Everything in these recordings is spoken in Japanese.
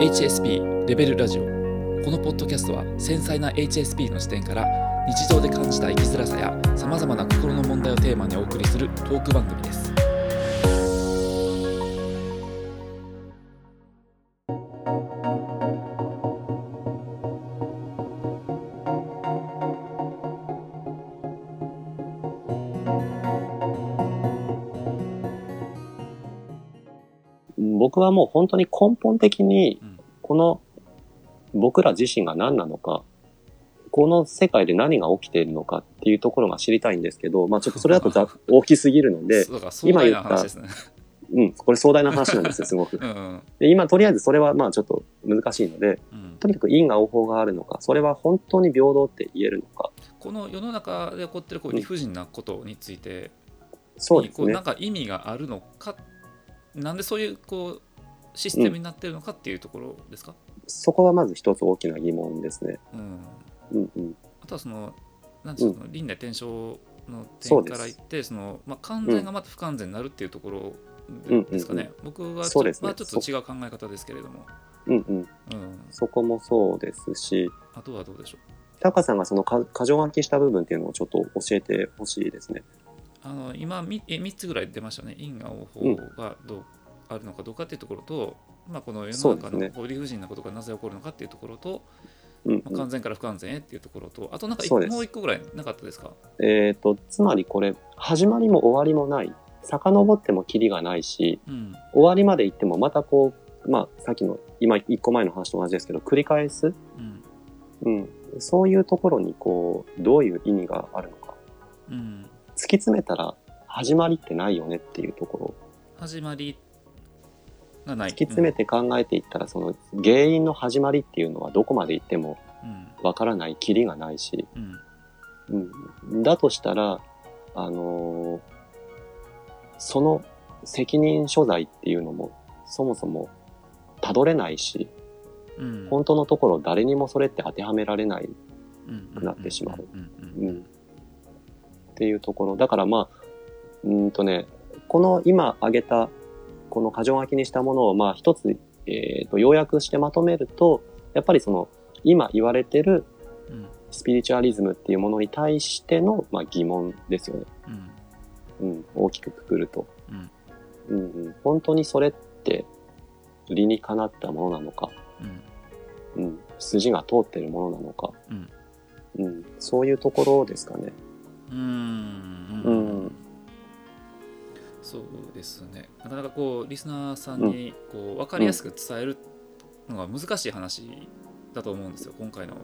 HSP レベルラジオ。このポッドキャストは繊細な HSP の視点から日常で感じた生きづらさやさまざまな心の問題をテーマにお送りするトーク番組です。僕はもう本当に根本的に、この僕ら自身が何なのか、この世界で何が起きているのかっていうところが知りたいんですけど、まあちょっとそれだとざ 大きすぎるので、そうだから壮大な話ですねうん、これ壮大な話なんですよ、すごく。うんうんで今とりあえずそれはまあちょっと難しいので、うんとにかく因果応報があるのか、それは本当に平等って言えるのか。この世の中で起こってるこう理不尽なことについてそうですねなん。か意味があるのかなんでそういうこうシステムになってるのかっていうところですか、そこはまず一つ大きな疑問ですね。うん、うんうん。あとはそのなんていうの、輪廻転生の点から言ってその、まあ、完全がまた不完全になるっていうところうんですかね、僕はちょ,、そうですね。まあ、ちょっと違う考え方ですけれども、うんうん。うん、そこもそうですし、あとはどうでしょう？タカさんがそのか過剰書きした部分っていうのをちょっと教えてほしいですね。あの今 3, え3つぐらい出ましたね。因果応報がどうあるのかどうかっていうところと、まあ、この世の中の理不尽なことがなぜ起こるのかっていうところと、うん、まあ、完全から不完全へっていうところとあとなんかもう一個ぐらいなかったですか？えっ、と、つまりこれ、始まりも終わりもない。遡ってもキリがないし、うん終わりまで行ってもまたこう、まあ、さっきの、今一個前の話と同じですけど、繰り返す？うんうん。そういうところにこう、どういう意味があるのか。うん突き詰めたら、始まりってないよねっていうところ。始まりがない。突き詰めて考えていったら、その原因の始まりっていうのはどこまで行ってもうん。わからない、キリがないし、うん。うん、だとしたら、あのーその責任所在っていうのも、そもそもたどれないし、うん。本当のところ誰にもそれって当てはめられない。うんくなってしまう。っていうところ。だからまあ、うーんとね、この今挙げた、この箇条書きにしたものをまあ一つ、えっ、と、要約してまとめると、やっぱりその、今言われてるうん。スピリチュアリズムっていうものに対しての、まあ、疑問ですよね。うん。うん、大きくくくると。うん。うんうん、本当にそれって理にかなったものなのか、うん。うん、筋が通ってるものなのか、うん。うん、そういうところですかね。うん。うんそうですね。なかなかこうリスナーさんにこう分かりやすく伝えるのが難しい話だと思うんですよ今回の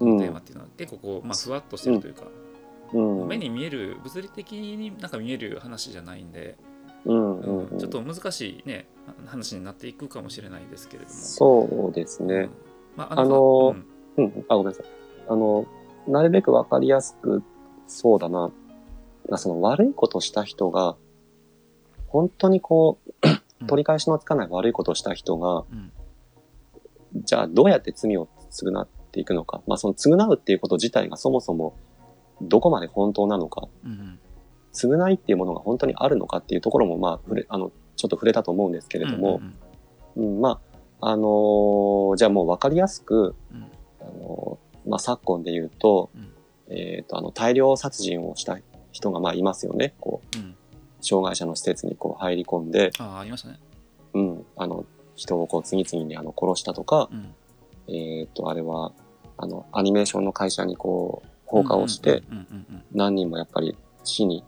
うん、テーマっていうのは。結構こう、まあ、ふわっとしてるというか、うん、目に見える物理的になんか見える話じゃないんで、うん、ううん。ん、ちょっと難しいね話になっていくかもしれないですけれども。そうですね。うん。まあ、あのうん。うん、あ、ごめんなさい。あの、なるべくわかりやすく、そうだな。まあその悪いことした人が、本当にこう、取り返しのつかない悪いことをした人が、うん。じゃあどうやって罪を償っていくのか。まあその償うっていうこと自体がそもそもどこまで本当なのか。うん償いっていうものが本当にあるのかっていうところもまあ触れ、あの、ちょっと触れたと思うんですけれども。う、んうんまあ、あのーじゃあもうわかりやすく、うん。あのーまあ昨今で言うと、うん。えっ、と、あの、大量殺人をした人がまあいますよね。こう、うん障害者の施設にこう入り込んで、ああありましたね。うん、あの、人をこう次々にあの殺したとか、うん。えっ、と、あれは、あの、アニメーションの会社にこう、放火をして、うんうんうんうん何人もやっぱり死に、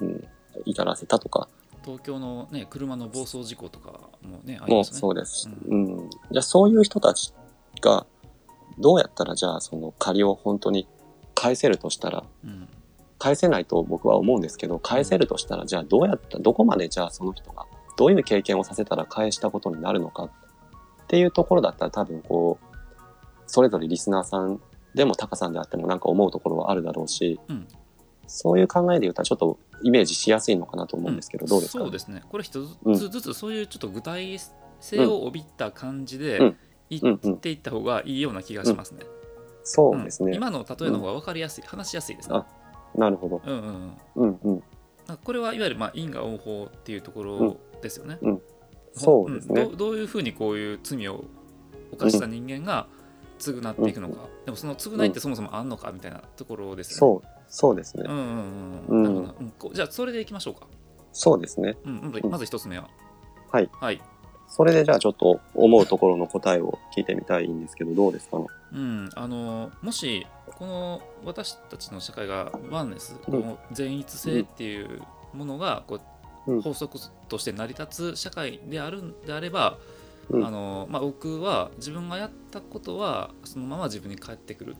うん、至らせたとか、東京のね車の暴走事故とかもねありましたねそうです。ううん。じゃあそういう人たちが、どうやったらじゃあその借りを本当に返せるとしたら、うん返せないと僕は思うんですけど、返せるとしたら、じゃあどうやった、どこまでじゃあその人が、どういう経験をさせたら返したことになるのかっていうところだったら多分こう、それぞれリスナーさんでもタカさんであってもなんか思うところはあるだろうし、うん。そういう考えで言うとちょっとイメージしやすいのかなと思うんですけど、どうですか？そうですね。これ一うん。つずつそういうちょっと具体性を帯びた感じでうん。言っていった方がいいような気がしますね。そうですね。ん今の例えの方が分かりやすい、話しやすいですね。あ。なるほど。うんうんうんうんこれはいわゆるまあ因果応報っていうところですよね。そうですねんどうどういうふうにこういう罪を犯した人間が償っていくのか、でもその償いってそもそもあんのかみたいなところですよね。そう、そうですね。うんうんうんうんなるほどうんじゃあそれでいきましょうか。そうですね。うんまず一つ目は。はい。はい。それでじゃあちょっと思うところの答えを聞いてみたいんですけど、どうですかね？うん、あのもしこの私たちの社会がワンネス、うん。この善逸性っていうものがこう、うん。法則として成り立つ社会であるんであれば、うん。あのまあ、僕は自分がやったことはそのまま自分に返ってくる、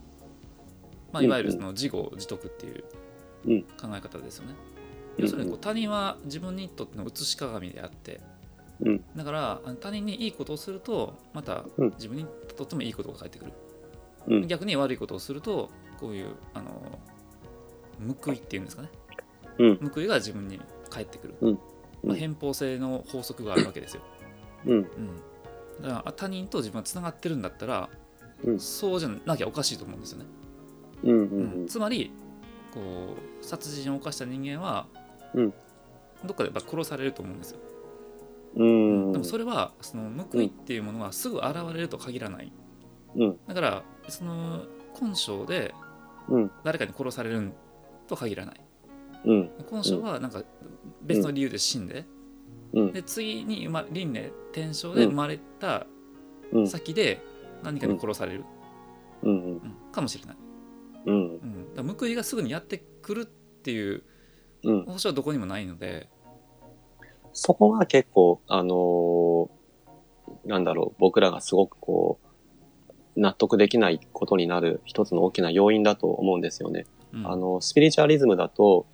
まあ、うん。いわゆるその自業自得っていううん。考え方ですよね。うん要するにこう他人は自分にとっての写し鏡であってうん。だから他人にいいことをするとまたうん。自分にとってもいいことが返ってくる。うん。逆に悪いことをするとこういうあの報いっていうんですかね。うん。報いが自分に返ってくる、うん。まあ、偏方性の法則があるわけですよ、うん。うん、だからあ他人と自分がつながってるんだったら、うん。そうじゃなきゃおかしいと思うんですよね、うん。つまりこう殺人を犯した人間は、うん。どっかでやっぱ殺されると思うんですよ、うん。でもそれはその報いっていうものがすぐ現れると限らないうん。だからその根性でうん。誰かに殺されると限らないうん。今生はなんか別の理由で死んで、うん。で次に生ま輪廻転生で生まれたうん。先で何かに殺される、うん。うんかもしれない、うん。うん、だから報いがすぐにやってくるっていううん。保証はどこにもないので、そこが結構、あのーなんだろう、僕らがすごくこう、納得できないことになる一つの大きな要因だと思うんですよね。うんあの、スピリチュアリズムだと、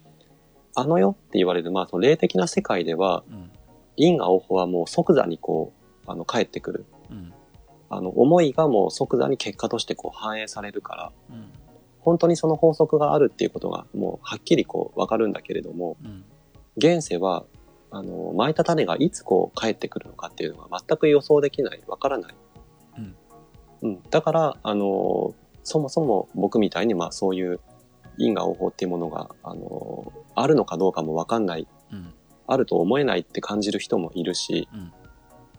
あの世って言われる、まあ、その霊的な世界では、うん因果応報はもう即座にこう、あの、返ってくる。うんあの、思いがもう即座に結果としてこう反映されるから、うん本当にその法則があるっていうことがもうはっきりこうわかるんだけれども、うん現世は、あの、巻いた種がいつこう返ってくるのかっていうのが全く予想できない、わからない。うん。うん。だから、あの、そもそも僕みたいにまあそういう因果応報っていうものが、あの、あるのかどうかもわかんない、うんあると思えないって感じる人もいるし、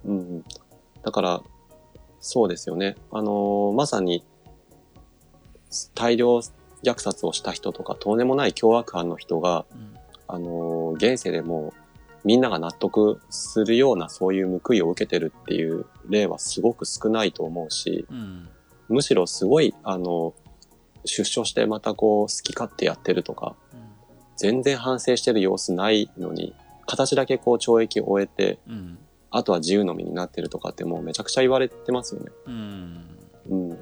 うんうん。だから、そうですよね。あの、まさに、大量虐殺をした人とか、とんでもない凶悪犯の人が、うんあの、現世でもみんなが納得するようなそういう報いを受けてるっていう例はすごく少ないと思うし、うんむしろすごい、あの、出所してまたこう好き勝手やってるとか、全然反省してる様子ないのに、形だけこう懲役を終えて、うんあとは自由の身になってるとかってもうめちゃくちゃ言われてますよね。うんうん。で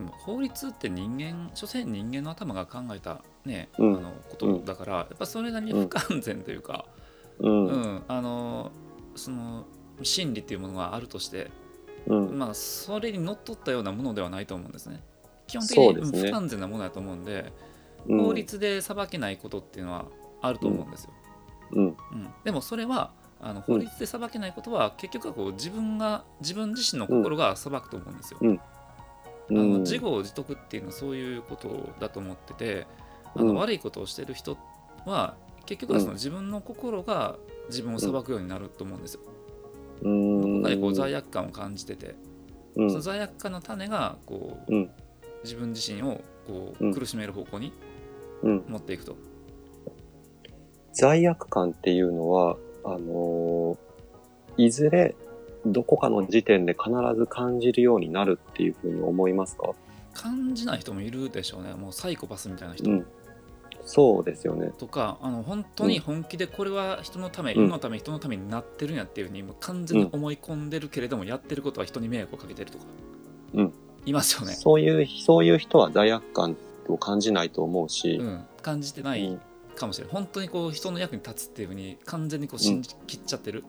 も法律って人間所詮人間の頭が考えたね、うんあのことだから、やっぱそれなりに不完全というか、うん。ううん。んあのその真理っていうものがあるとして、うん。まあそれにのっとったようなものではないと思うんですね。基本的に不完全なものだと思うんで、うん法律で裁けないことっていうのはあると思うんですよ。うん。うんでもそれはあの法律で裁けないことは、結局はこう自分が自分自身の心が裁くと思うんですよ。うんあのうん自業自得っていうのはそういうことだと思っててあのうん悪いことをしてる人は結局はそのうん自分の心が自分を裁くようになると思うんですよ。うん。どこかでこう罪悪感を感じてて、うんその罪悪感の種がこううん。自分自身をこう苦しめる方向にうん。持っていくと。罪悪感っていうのは、あのーいずれどこかの時点で必ず感じるようになるっていうふうに思いますか？感じない人もいるでしょうね。もうサイコパスみたいな人。うん。そうですよね。とかあの本当に本気でこれは人のため、うん。世のため人のためになってるんやっていうふうにもう完全に思い込んでるけれども、やってることは人に迷惑をかけてるとか、うん。いますよね、そういう、そういう人は罪悪感を感じないと思うし。う、ん、感じてなういん。かもしれない。本当にこう人の役に立つっていうふうに完全にこう信じきっちゃってる、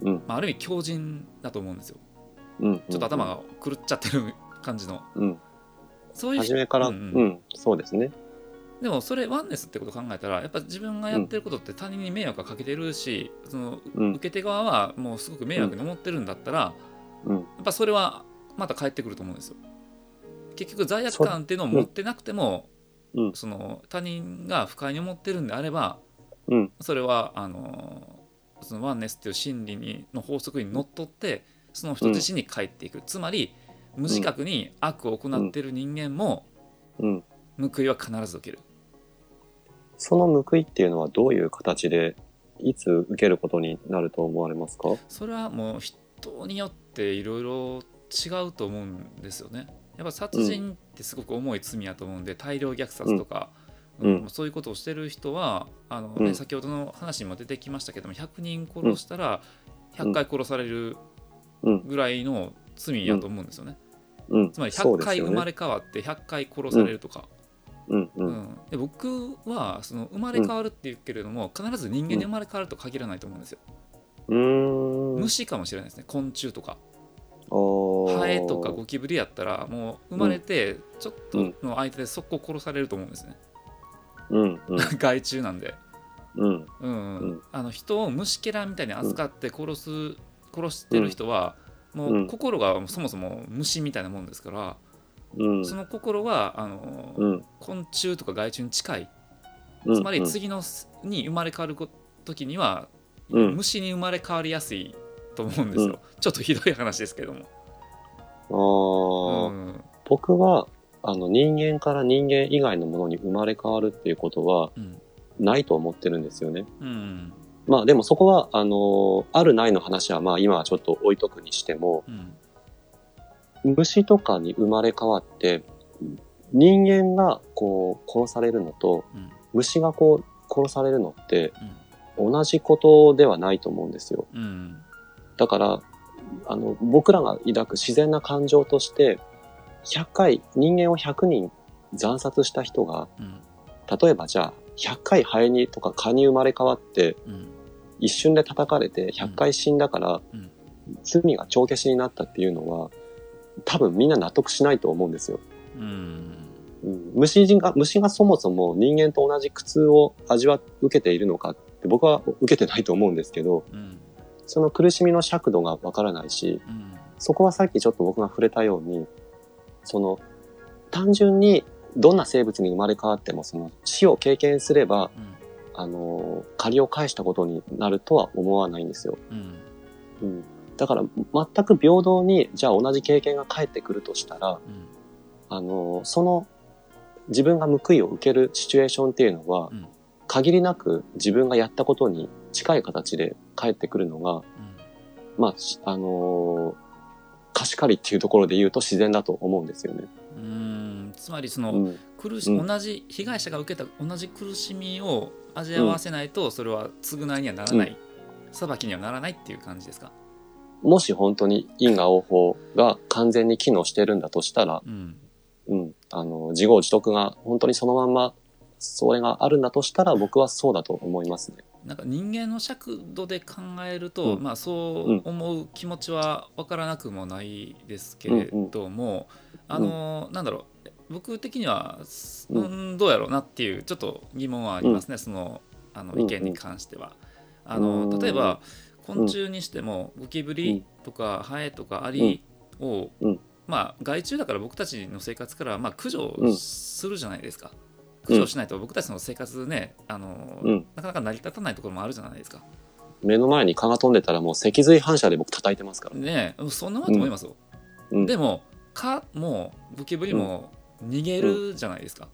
うん。まあ、ある意味強人だと思うんですよ。うん。ちょっと頭が狂っちゃってる感じの。うん。そういう初めから、ううんん、うん。そうですね。でもそれワンネスってことを考えたらやっぱ自分がやってることって他人に迷惑をかけてるし、そのうん受け手側はもうすごく迷惑に思ってるんだったら、うん。やっぱそれはまた返ってくると思うんですよ。結局罪悪感っていうのを持ってなくても、うんその他人が不快に思ってるんであればうん。それはあのそのワンネスっていう心理にの法則にのっとってその人自身に返っていく、つまり無自覚に悪を行っている人間もうん。報いは必ず受ける。その報いっていうのはどういう形で、いつ受けることになると思われますか？それはもう人によっていろいろ違うと思うんですよね。やっぱ殺人ってすごく重い罪やと思うんで、大量虐殺とか、うんうんそういうことをしてる人はあの、ねうん先ほどの話にも出てきましたけども100人殺したら100回殺されるうん。ぐらいの罪やと思うんですよね。うん。つまり100そうですよね回生まれ変わって100回殺されるとか。うん。う。うんんで僕はその生まれ変わるって言うけれども、必ず人間に生まれ変わると限らないと思うんですよ。うーん。虫かもしれないですね昆虫とか。ハエとかゴキブリやったらもう生まれてちょっとの間で速攻殺されると思うんですね、うん。うん。害虫なんで、うん。うんうんあの人を虫けらみたいに扱って殺す、殺してる人はもううん心がそもそも虫みたいなもんですから、うん。その心はあの、うん。昆虫とか害虫に近い。うん。つまり次のに生まれ変わる時には、うん。虫に生まれ変わりやすいと思うんですよ、ちょっとひどい話ですけども、あ僕は、あの、人間から人間以外のものに生まれ変わるっていうことはうん。ないと思ってるんですよね。うん。まあでもそこは、あの、あるないの話はまあ今はちょっと置いとくにしても、うん虫とかに生まれ変わって、人間がこう殺されるのと、うん。虫がこう殺されるのってうん。同じことではないと思うんですよ。うん。だから、あの、僕らが抱く自然な感情として、100回、人間を100人惨殺した人が、うん。例えばじゃあ、100回ハエにとか蚊に生まれ変わって、うん。一瞬で叩かれて100回死んだから、うん。罪が帳消しになったっていうのは、多分みんな納得しないと思うんですよ。うんうん、虫が、虫がそもそも人間と同じ苦痛を味わ、受けているのかって僕は受けてないと思うんですけど、うんその苦しみの尺度がわからないし、うんそこはさっきちょっと僕が触れたように、その、単純にどんな生物に生まれ変わっても、その死を経験すれば、うんあの、借りを返したことになるとは思わないんですよ。うんうん。だから、全く平等に、じゃあ同じ経験が返ってくるとしたら、うん。あの、その、自分が報いを受けるシチュエーションっていうのは、うん。限りなく自分がやったことに近い形で返ってくるのが、まあ、しあのー貸し借りっていうところで言うと自然だと思うんですよね。うん。うんつまりその、うん。苦しうん。同じ被害者が受けた同じ苦しみを味わわせないとそれは償いにはならない、裁きにはならないっていう感じですか？もし本当に因果応報が完全に機能してるんだとしたら、うん。うん。あの、自業自得が本当にそのまんま、それがあるんだとしたら僕はそうだと思いますね。なんか人間の尺度で考えると、うん。まあそう思う気持ちは分からなくもないですけれども、あのなんだろう。僕的には、ううん、どうやろうなっていうちょっと疑問はありますね、そのあのうん意見に関しては。あうんの例えば昆虫にしてもゴキブリとかハエとかアリを、うんまあ害虫だから僕たちの生活からまあ駆除うんするじゃないですか。駆除しないと僕たちの生活ねあの、うんなかなか成り立たないところもあるじゃないですか。目の前に蚊が飛んでたらもう脊髄反射で僕叩いてますから。ねえそんなもんだと思いますよ。うんでも蚊もゴキブリも逃げるじゃないですか。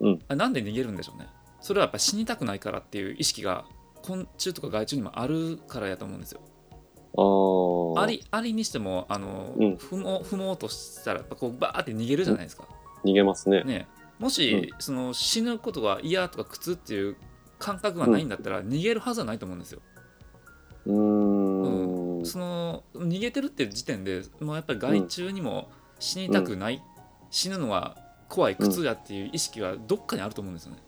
うんあなんで逃げるんでしょうね。それはやっぱ死にたくないからっていう意識が昆虫とか害虫にもあるからやと思うんですよ。あーアリアリにしてもあの、うん踏もう踏もうとしたらこうバーって逃げるじゃないですか。逃げますね。ねえもし、その死ぬことが嫌とか苦痛っていう感覚がないんだったら、逃げるはずはないと思うんですよ。うーん。その逃げてるっていう時点でもうやっぱり害虫にも死にたくない、死ぬのは怖い苦痛やっていう意識はどっかにあると思うんですよね。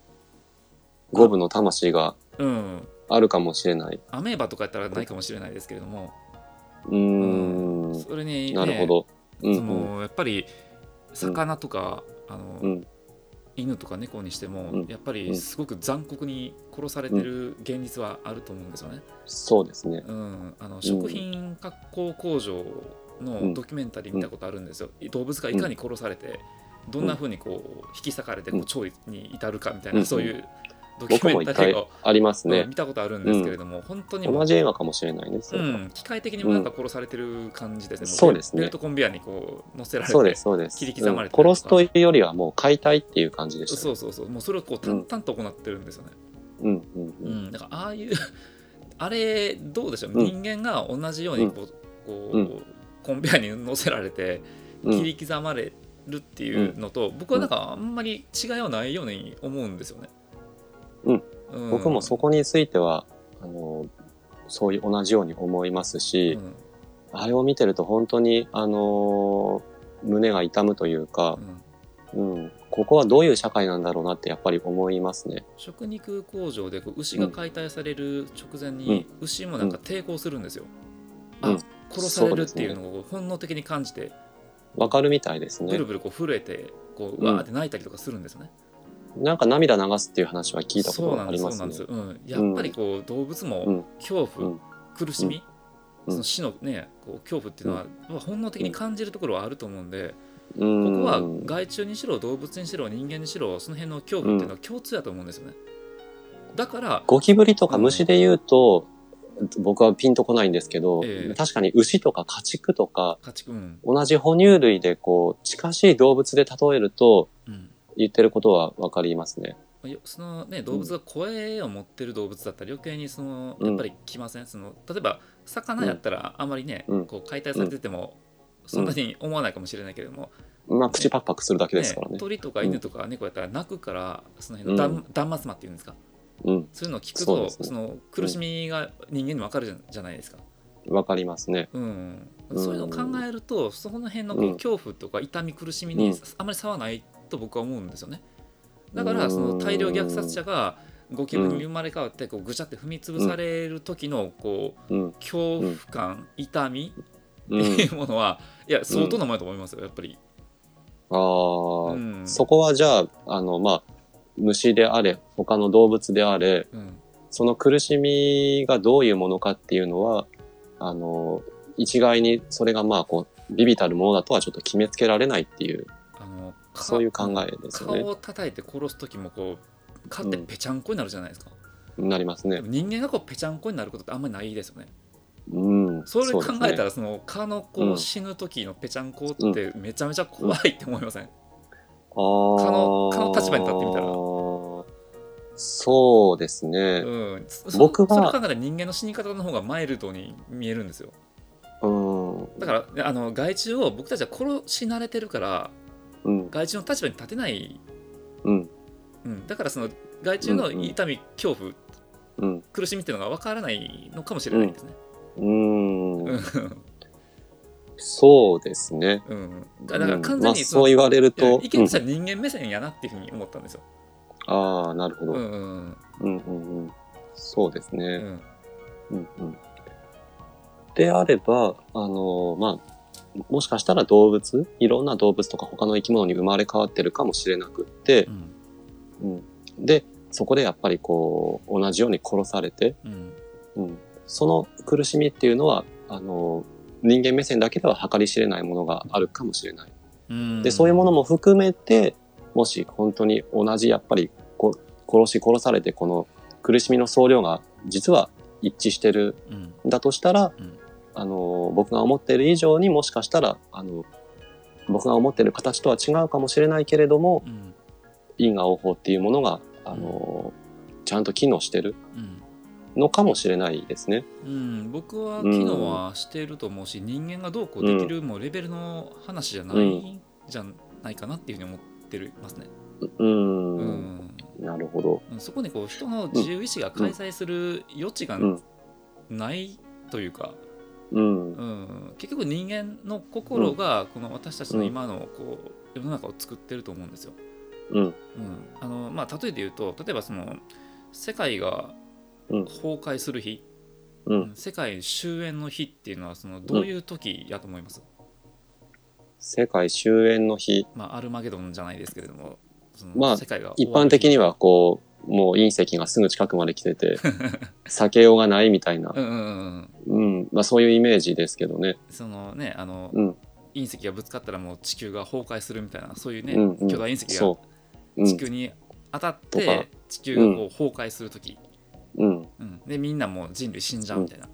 五分の魂がうん、あるかもしれない。アメーバとかやったらないかもしれないですけれども、うーん。それに、ね、なるほど。うんそのやっぱり魚とか、あのうん。犬とか猫にしても、うんやっぱりすごく残酷に殺されてる現実はあると思うんですよね。そうですね。うん、あの食品加工工場のドキュメンタリー見たことあるんですよ。動物がいかに殺されて、どんなふうにこう引き裂かれてこう調理に至るかみたいな、うんそういう僕も一回ありますねうん見。たことあるんですけれども、本当に同じ映画かもしれないね。それはうん、機械的にもなんか殺されてる感じですね。もそうですねベルトコンベヤーにこう乗せられて。そうです、そうです。切り刻まれてうん殺すというよりはもう解体っていう感じでしたね。そうそうそう。もうそれをこう淡々と行ってるんですよね。うんうんううん。ん。だからああいう あれどうでしょう、うん人間が同じようにこう,、こううんコンベヤーに乗せられてうん切り刻まれるっていうのと、僕はなんかあんまり違いはないように思うんですよね。うんうん僕もそこについては、あの、そういう同じように思いますし、うんあれを見てると本当に、あのー胸が痛むというかう、んうん、ここはどういう社会なんだろうなってやっぱり思いますね。食肉工場でこう牛が解体される直前に、牛もなんか抵抗するんですよ。うんあ殺されるっていうのを本能的に感じて、わかるみたいですねブル。ブルこう震えてこううんわーって泣いたりとかするんですよね。なんか涙流すっていう話は聞いたことがありますね。そうなんやっぱりこう動物うもん。恐怖、うん。苦しみ、うん。その死のねこう恐怖っていうのは、まあ本能的に感じるところはあると思うんで、うん。ここは害虫にしろ動物にしろ人間にしろその辺の恐怖っていうのは共通だと思うんですよね。だからゴキブリとか虫で言うと、僕はピンとこないんですけど、ええ。確かに牛とか家畜とか、家畜うん。同じ哺乳類でこう、近しい動物で例えると、うん言ってることはわかりますね。そのね動物が声を持ってる動物だったら余計にそのうん。やっぱり来ません、その例えば魚やったらあまりね、うん。こう解体されててもそんなに思わないかもしれないけれども、まあ、口パクパクするだけですからね。鳥とか犬とか猫やったら鳴くからその辺の断,、断末魔っていうんですか？うん。そういうのを聞くとそね。その苦しみが人間に分かるじゃないですか、わかりますね。うん。うん。そういうのを考えるとその辺の恐怖とか痛み苦しみにうん。あまり差はないと僕は思うんですよね。だからその大量虐殺者がゴキブリに生まれ変わってこうぐちゃって踏み潰される時のこううん。恐怖感痛みうん。っていうものはいや相当なものだと思いますよやっぱり、ああ、うん。そこはじゃあ、あの、まあ、虫であれ、他の動物であれ、うん。その苦しみがどういうものかっていうのは、あの、一概にそれがまあ、こう、ビビたるものだとはちょっと決めつけられないっていう、そういう考えですよね顔。を叩いて殺す時もこう顔ってぺちゃんこになるじゃないですか、なりますね。人間がこうぺちゃんこになることってあんまりないですよねうん。それ考えたら、らその蚊のこううん死ぬ時のぺちゃんこってめちゃめちゃ怖いって思いません、あ蚊の蚊の立場に立ってみたらそうですね。うん、そ僕はそれ考えたら人間の死に方の方がマイルドに見えるんですようん。だからあの害虫を僕たちは殺し慣れてるからうん。害虫の立場に立てない、うん。うん、だからその害虫の痛み、恐怖うん。苦しみっていうのが分からないのかもしれないですね、うん。うんそうですね。うん、だから完うんまあ、全にそう言われると。意見としては人間目線やなっていうふうに思ったんですよ。ああ、なるほど。ううんんうんうんうん。そうですね。うんうんうん。であれば、あのまあ、もしかしたら動物、いろんな動物とか他の生き物に生まれ変わってるかもしれなくってう、んうん。で、そこでやっぱりこう、同じように殺されて、うんうん。その苦しみっていうのは、あの人間目線だけでは計り知れないものがあるかもしれない。うんで、そういうものも含めて、もし本当に同じやっぱりこ殺し殺されてこの苦しみの総量が実は一致してるうんんだとしたら、うんあの、僕が思ってる以上にもしかしたら、あの、僕が思ってる形とは違うかもしれないけれども、うん因果応報っていうものが、あの、ちゃんと機能してるうんのかもしれないですね。うん、僕は機能はしていると思うし、人間がどうこうできるもうレベルの話じゃないんじゃないかなっていうふうに思ってるますね。うー。うんんなるほど。うんそこにこう人の自由意志が開催する余地がうん。ないというか、うん。うん、結局人間の心がこの私たちの今のこう世の中を作ってると思うんですよ。うん。うんあのまあ、例えて言うと例えばその世界がうん崩壊する日、うん。世界終焉の日っていうのはそのどういう時やと思います、世界終焉の日。まあ、アルマゲドンじゃないですけれどもそのまあ世界が一般的にはこう、もう隕石がすぐ近くまで来てて、避けようがないみたいなう、んうんうん。まあそういうイメージですけどね。そのねあの、うん。隕石がぶつかったらもう地球が崩壊するみたいなそういうね、うんうん巨大隕石が地球に当たって、地球がこう崩壊する時、うん。うんでみんなもう人類死んじゃうみたいな、っ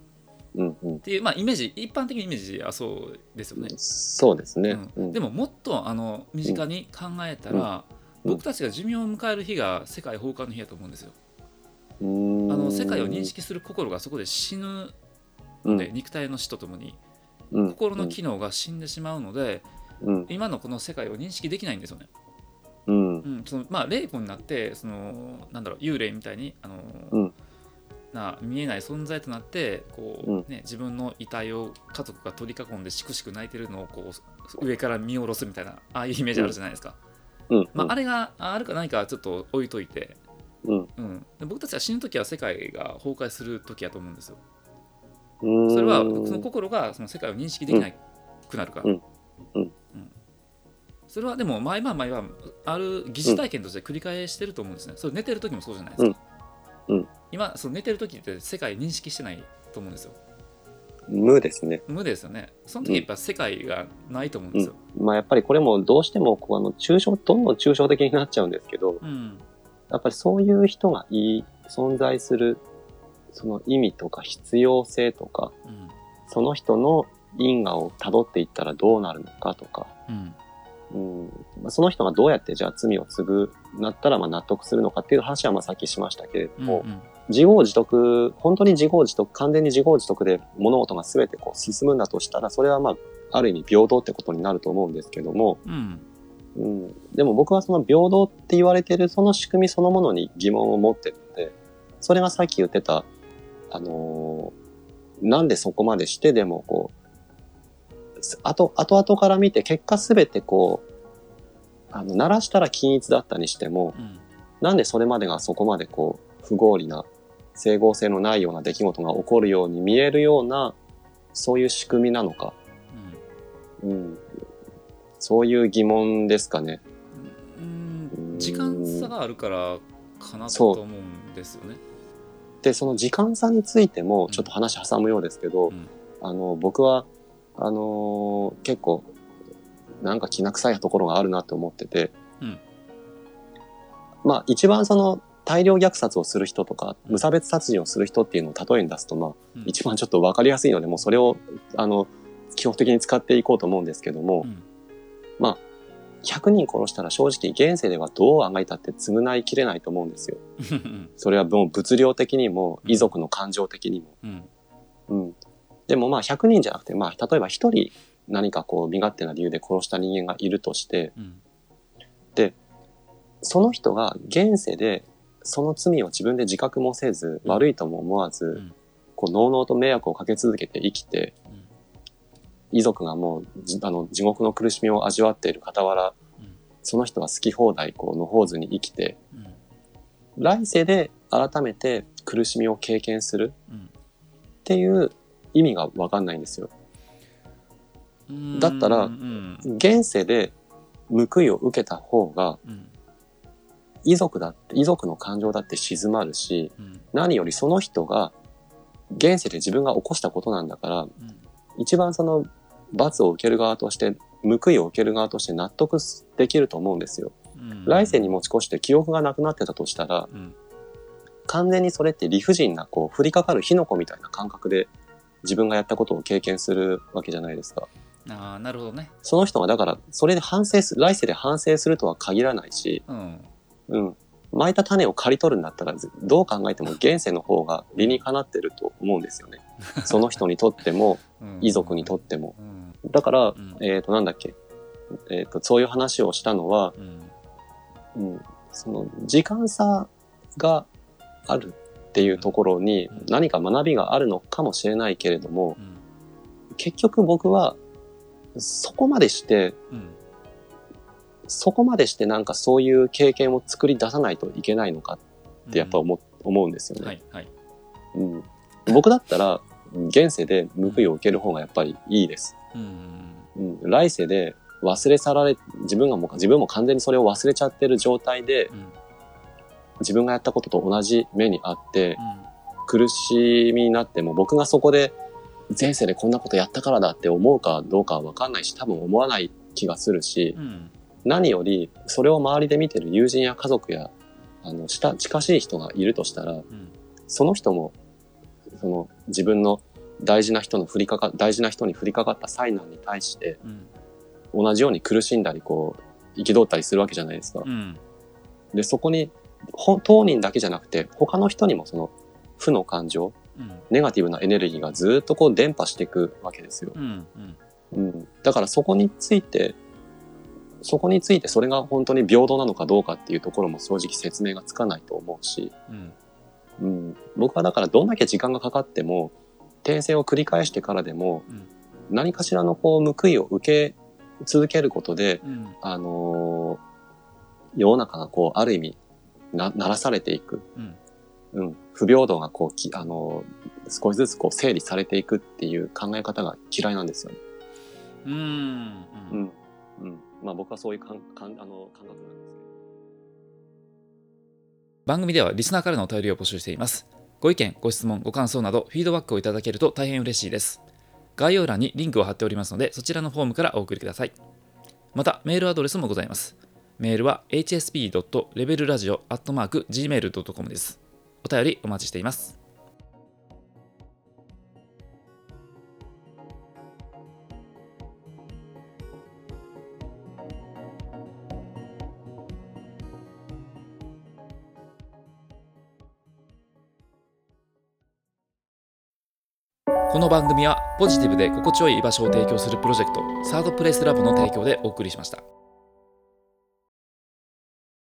うん。うん。ていう、まあ、イメージ一般的なイメージはそうですよね。そうですね。うんでももっとあの身近に考えたら、うん僕たちが寿命を迎える日が世界崩壊の日だと思うんですよ。うん、あの世界を認識する心がそこで死ぬうんので、肉体の死とともにうん心の機能が死んでしまうので、うん。今のこの世界を認識できないんですよね。うん。うん、そのまあ霊魂になってそのなんだろう幽霊みたいにあの、うんな見えない存在となってこう、うんね、自分の遺体を家族が取り囲んでしくしく泣いてるのをこう上から見下ろすみたいなああいうイメージあるじゃないですか。うん。まあ、あれがああるかないかはちょっと置いといて、うん。うん、で僕たちは死ぬ時は世界が崩壊する時やと思うんですよ。うん。それはその心がその世界を認識できなくなるから。うんうんそれはでも毎晩毎晩ある疑似体験として繰り返してると思うんですね。それ寝てる時もそうじゃないですか。うんうん今その寝てる時って世界認識してないと思うんですよ。無ですね。無ですよね。その時やっぱ世界がないと思うんですよ。まあやっぱりこれもどうしてもこうあの抽象、どんどん抽象的になっちゃうんですけど、うん。やっぱりそういう人がいい、存在する、その意味とか必要性とか、うん。その人の因果を辿っていったらどうなるのかとか、うん。うんまあ、その人がどうやってじゃあ罪を償ったらまあ納得するのかっていう話はまあさっきしましたけれどうん。も、自業自得、本当に自業自得、完全に自業自得で物事が全てこう進むんだとしたら、それはまあ、ある意味平等ってことになると思うんですけども、うん。うん、でも僕はその平等って言われてるその仕組みそのものに疑問を持ってるので、それがさっき言ってた、あのーなんでそこまでしてでもこう、す後、後々から見て結果すべてこう、あの、鳴らしたら均一だったにしても、うん。なんでそれまでがそこまでこう、不合理な、整合性のないような出来事が起こるように見えるような、そういう仕組みなのか。うん。そういう疑問ですかね。うんう。ん時間差があるからかなと思うんですよね。で、その時間差についても、ちょっと話挟むようですけど、うんあの、僕は、あのー結構、なんか気な臭いところがあるなって思ってて、うんまあ、一番その、大量虐殺をする人とか、うん無差別殺人をする人っていうのを例えに出すと、まあ、うん一番ちょっとわかりやすいので、もうそれを、あの、基本的に使っていこうと思うんですけども、うん100人殺したら正直現世ではどうあがいたって償いきれないと思うんですよ。うん。それはもう物量的にも、遺族の感情的にも。うん。うん。でもまあ100人じゃなくて、まあ例えば1人何かこう身勝手な理由で殺した人間がいるとして、うん。その人が現世でその罪を自分で自覚もせず、うん悪いとも思わず、んこう、のうのうと迷惑をかけ続けて生きて、うん遺族がもうじ、あの、地獄の苦しみを味わっている傍ら、うんその人は好き放題、こう、のほうずに生きて、うん。来世で改めて苦しみを経験するうんっていう意味がわかんないんですよ。うん。だったらうん。現世で報いを受けた方が、うん。遺族だって、遺族の感情だって静まるし、うん。何よりその人が、現世で自分が起こしたことなんだから、うん。一番その罰を受ける側として、報いを受ける側として納得できると思うんですよ。うん来世に持ち越して記憶がなくなってたとしたら、うん。完全にそれって理不尽な、こう、降りかかる火の粉みたいな感覚で、自分がやったことを経験するわけじゃないですか。ああ、なるほどね。その人が、だから、それで反省す、来世で反省するとは限らないし、うん。うん。巻いた種を刈り取るんだったら、どう考えても現世の方が理にかなってると思うんですよね。その人にとっても、うん遺族にとっても。うん。だから、うんえっ、と、なんだっけ。えっ、と、そういう話をしたのは、うん。うん、その、時間差があるっていうところにうん何か学びがあるのかもしれないけれども、うん。結局僕は、そこまでして、うん。そこまでしてなんかそういう経験を作り出さないといけないのかってやっぱ思,、思うんですよね。はい。はい。うん、僕だったら、現世で報いを受ける方がやっぱりいいです。うん。うん、来世で忘れ去られ、自分がもう、自分も完全にそれを忘れちゃってる状態で、うん。自分がやったことと同じ目にあって、うん。苦しみになっても、僕がそこで、前世でこんなことやったからだって思うかどうかはわかんないし、多分思わない気がするし、うん。何より、それを周りで見てる友人や家族やあの、した、近しい人がいるとしたら、うんその人も、その自分の大事な人の降りかか、大事な人に降りかかった災難に対して、うん同じように苦しんだり、こう、憤ったりするわけじゃないですか。うんで、そこに、ほ当人だけじゃなくて、他の人にもその、負の感情、うんネガティブなエネルギーがずっとこう伝播していくわけですよ。うん。だからそこについて、そこについてそれが本当に平等なのかどうかっていうところも正直説明がつかないと思うし、うんうん。僕はだからどんだけ時間がかかっても、訂正を繰り返してからでも、うん何かしらのこう報いを受け続けることで、うんあのー世の中がこう、ある意味、な、ならされていく。うんうん。不平等がこう、きあのー少しずつこう、整理されていくっていう考え方が嫌いなんですよね。うんうんうん。うん。まあ僕はそういうかん、かん、あの、感覚なんですけど。番組ではリスナーからのお便りを募集しています。ご意見ご質問ご感想などフィードバックをいただけると大変嬉しいです。概要欄にリンクを貼っておりますのでそちらのフォームからお送りください。またメールアドレスもございます。メールは hsp.levelradio.gmail.com です。お便りお待ちしています。この番組はポジティブで心地よい居場所を提供するプロジェクトサードプレイスラボの提供でお送りしました。